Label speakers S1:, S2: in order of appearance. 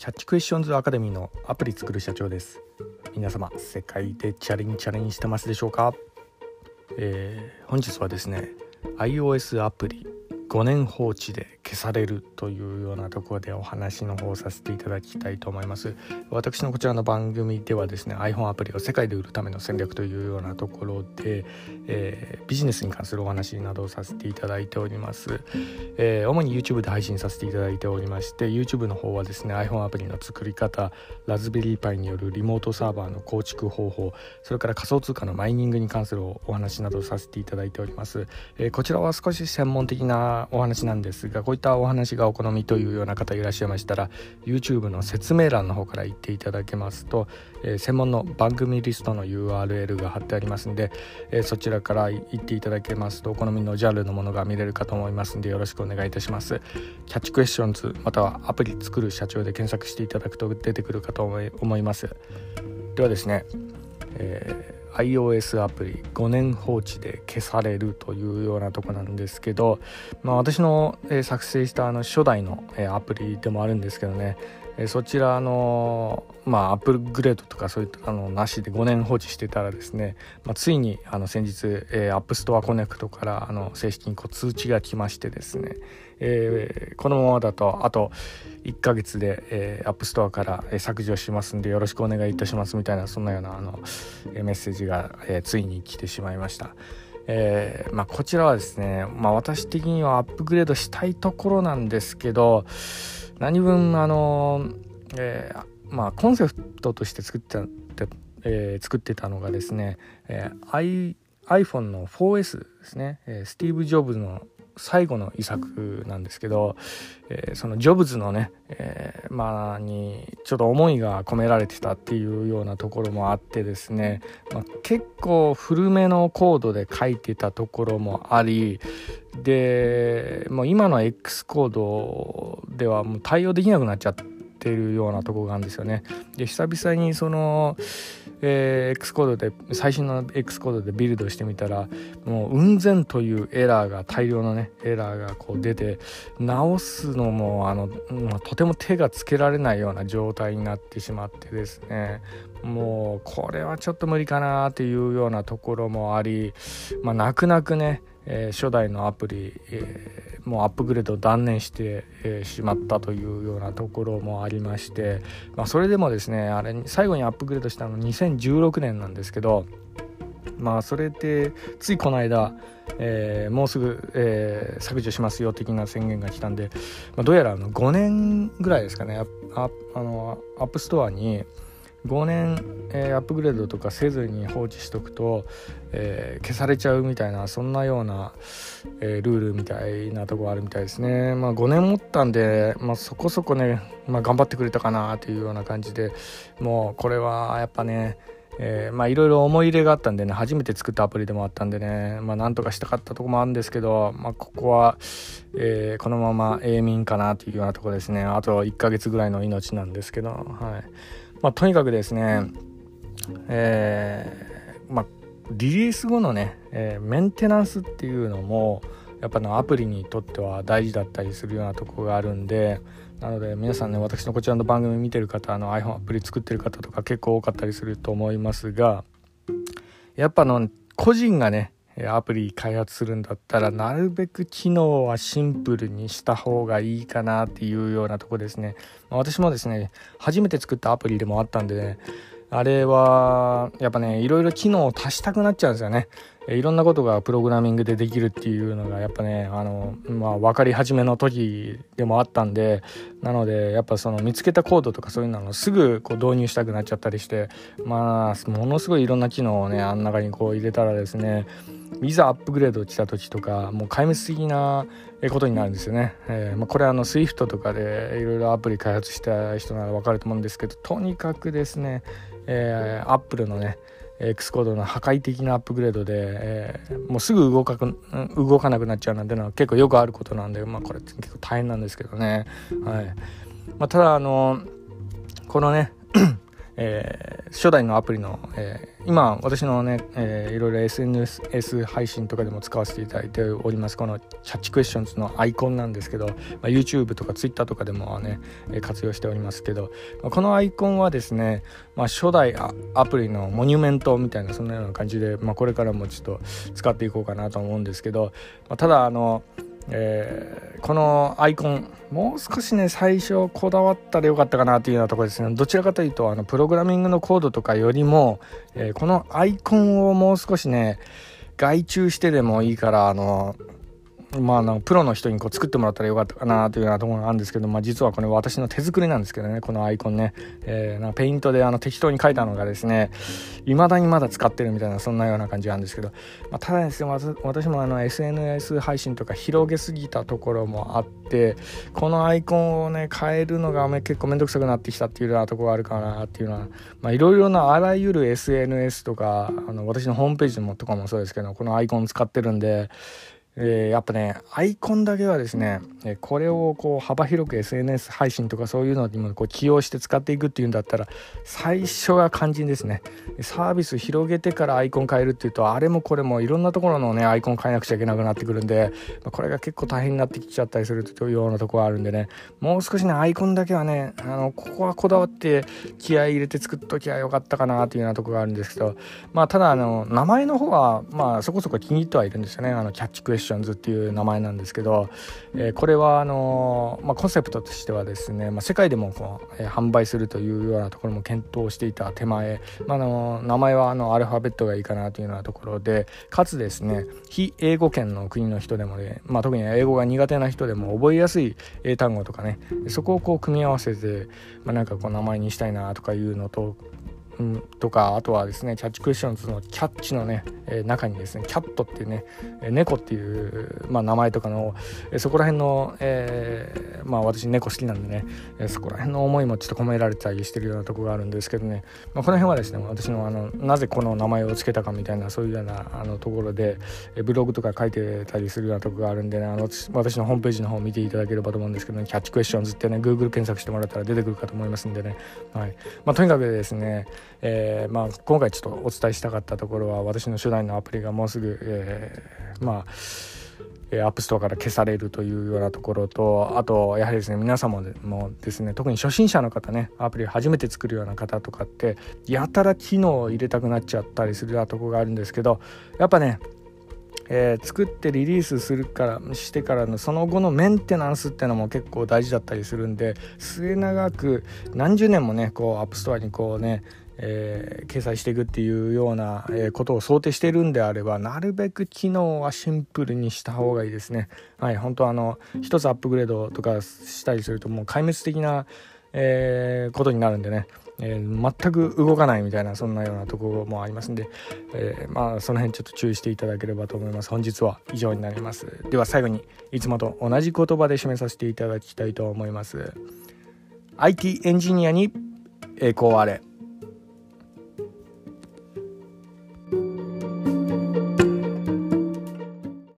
S1: キャッチクエスチョンズアカデミーのアプリ作る社長です。皆様世界でチャレンチャレンジしてますでしょうか、えー、本日はですね iOS アプリ5年放置で消されるというようなところでお話の方させていただきたいと思います。私のこちらの番組ではですね iPhone アプリを世界で売るための戦略というようなところで、えー、ビジネスに関するお話などをさせていただいております、えー、主に YouTube で配信させていただいておりまして YouTube の方はですね iPhone アプリの作り方ラズベリーパイによるリモートサーバーの構築方法それから仮想通貨のマイニングに関するお話などをさせていただいております、えー、こちらは少し専門的なお話なんですがこういったお話がお好みというような方いらっしゃいましたら YouTube の説明欄の方から言っていただけますと、えー、専門の番組リストの URL が貼ってありますんで、えー、そちらから行っていただけますとお好みのジャンルのものが見れるかと思いますんでよろしくお願いいたします。キャッチクエスチョンズまたはアプリ作る社長で検索していただくと出てくるかと思います。ではですね、えー iOS アプリ5年放置で消されるというようなとこなんですけど、まあ、私の、え作成したあの初代の、えアプリでもあるんですけどね、えそちらのまあアップグレードとかそういったのなしで5年放置してたらですね、まあ、ついにあの先日、えー、 App Store Connect からあの正式にこう通知が来ましてですね、えー、このままだとあと1ヶ月で、えー、 App Store から、削除しますんでよろしくお願いいたしますみたいなそんなようなあの、メッセージが、えついに来てしまいました。えーまあ、こちらはですね、まあ、私的にはアップグレードしたいところなんですけど何分あの、えー、まあコンセプトとして作ってた、えー、作ってたのがですね、えー、iPhone の 4S ですね、えー、スティーブ・ジョブズの最後の遺作なんですけど、えー、そのジョブズのね、えー、まあにちょっと思いが込められてたっていうようなところもあってですね、まあ、結構古めのコードで書いてたところもありでもう今の X コードではもう対応できなくなっちゃっててるようなとこがあるんですよね。で久々にそのえー、X コードで最新の X コードでビルドしてみたらもう雲仙というエラーが大量のねエラーがこう出て直すのもあの、まあ、とても手がつけられないような状態になってしまってですねもうこれはちょっと無理かなっていうようなところもあり、まあ、泣く泣くねえー、初代のアプリ、えー、もうアップグレードを断念して、えー、しまったというようなところもありまして、まあ、それでもですねあれ最後にアップグレードしたの2016年なんですけどまあそれでついこの間、えー、もうすぐ、えー、削除しますよ的な宣言が来たんで、まあ、どうやらあの5年ぐらいですかねああの App Store に、5年、えー、アップグレードとかせずに放置しとくと、えー、消されちゃうみたいなそんなような、えー、ルールみたいなとこあるみたいですね。まあ5年持ったんで、まあ、そこそこね、まあ、頑張ってくれたかなというような感じでもうこれはやっぱね、いろいろ思い入れがあったんでね初めて作ったアプリでもあったんでねまあなんとかしたかったとこもあるんですけどまあここは、えー、このまま永眠かなというようなとこですね。あと1ヶ月ぐらいの命なんですけどはい。まあ、とにかくですね、えー、まあ、リリース後のね、えー、メンテナンスっていうのもやっぱのアプリにとっては大事だったりするようなとこがあるんでなので皆さんね私のこちらの番組見てる方あの iPhone アプリ作ってる方とか結構多かったりすると思いますがやっぱの個人がねアプリ開発するんだったらなるべく機能はシンプルにした方がいいかなっていうようなとこですね。ま私もですね初めて作ったアプリでもあったんでねあれはやっぱねいろいろ機能を足したくなっちゃうんですよね。いろんなことがプログラミングでできるっていうのがやっぱねあの、まあ、分かり始めの時でもあったんでなのでやっぱその見つけたコードとかそういうのをすぐこう導入したくなっちゃったりしてまあものすごいいろんな機能をねあん中にこう入れたらですねいざアップグレードした時とかもう壊滅的なことになるんですよね。えーまあ、これあの SWIFT とかでいろいろアプリ開発した人なら分かると思うんですけどとにかくですね、えー、Apple のね X コードの破壊的なアップグレードで、えー、もうすぐ動かく動かなくなっちゃうなんてのは結構よくあることなんで、まあ、これ結構大変なんですけどね。はいまあ、ただあのこのねえー、初代のアプリの、えー、今私のね、えー、いろいろ SNS 配信とかでも使わせていただいております。このキャッチクエスチョンズのアイコンなんですけど、まあ、YouTube とか Twitter とかでもね活用しておりますけど、まあ、このアイコンはですね、まあ、初代アプリのモニュメントみたいなそんなような感じで、まあ、これからもちょっと使っていこうかなと思うんですけど、まあ、ただあのえー、このアイコンもう少しね最初こだわったらよかったかなというようなところですね。どちらかというとあのプログラミングのコードとかよりも、えー、このアイコンをもう少しね外注してでもいいからあのまあ、あのプロの人にこう作ってもらったらよかったかなというようなところがあるんですけど、まあ、実はこれ私の手作りなんですけどねこのアイコンね、えー、なペイントであの適当に書いたのがですね未だにまだ使ってるみたいなそんなような感じなんですけど、まあ、ただですね私もあの SNS 配信とか広げすぎたところもあってこのアイコンをね変えるのが結構めんどくさくなってきたっていうようなところがあるかなっていうのはいろいろなあらゆる SNS とかあの私のホームページもとかもそうですけどこのアイコン使ってるんでえー、やっぱねアイコンだけはですね、えこれをこう幅広く SNS 配信とかそういうのにもこう起用して使っていくっていうんだったら最初が肝心ですね。サービス広げてからアイコン変えるっていうとあれもこれもいろんなところのねアイコン変えなくちゃいけなくなってくるんで、まこれが結構大変になってきちゃったりするというようなところがあるんでねもう少しねアイコンだけはねあのここはこだわって気合い入れて作っときゃよかったかなというようなとこがあるんですけどまあただあの名前の方はまあそこそこ気に入ってはいるんですよね。あのキャッチクエスションズっていう名前なんですけど、えー、これはあの、まあ、コンセプトとしてはですね、まあ、世界でもこう、えー、販売するというようなところも検討していた手前、まあ、の名前はあのアルファベットがいいかなというようなところでかつですね非英語圏の国の人でもね、まあ、特に英語が苦手な人でも覚えやすい英単語とかねそこをこう組み合わせて、まあ、なんかこう名前にしたいなとかいうのとうん、とかあとはですねキャッチクエスチョンズのキャッチのね、えー、中にですねキャットっていうね、えー、猫っていう、まあ、名前とかの、えー、そこら辺の、え、まあ私猫好きなんでね、え、そこら辺の思いもちょっと込められたりしてるようなとこがあるんですけどね、まあ、この辺はですね私のあのなぜこの名前を付けたかみたいなそういうようなあのところで、え、ブログとか書いてたりするようなとこがあるんでねあの私のホームページの方を見ていただければと思うんですけどねキャッチクエスチョンズってね Google 検索してもらったら出てくるかと思いますんでね、はい。まあ、とにかくですね、えーまあ、今回ちょっとお伝えしたかったところは私の初代のアプリがもうすぐ、えー、まあ App Store から消されるというようなところとあとやはりですね皆様もですね特に初心者の方ねアプリ初めて作るような方とかってやたら機能を入れたくなっちゃったりするようなとこがあるんですけどやっぱねえー、作ってリリースするからしてからのその後のメンテナンスっていうのも結構大事だったりするんで末永く何十年もねこう App Store にこうねえー、掲載していくっていうような、え、ことを想定してるんであればなるべく機能はシンプルにした方がいいですね。はい、本当あの一つアップグレードとかしたりするともう壊滅的な、えー、ことになるんでね。えー、全く動かないみたいなそんなようなところもありますんで、えー、まあその辺ちょっと注意していただければと思います本日は以上になりますでは最後にいつもと同じ言葉で締めさせていただきたいと思います IT エンジニアに栄光あれ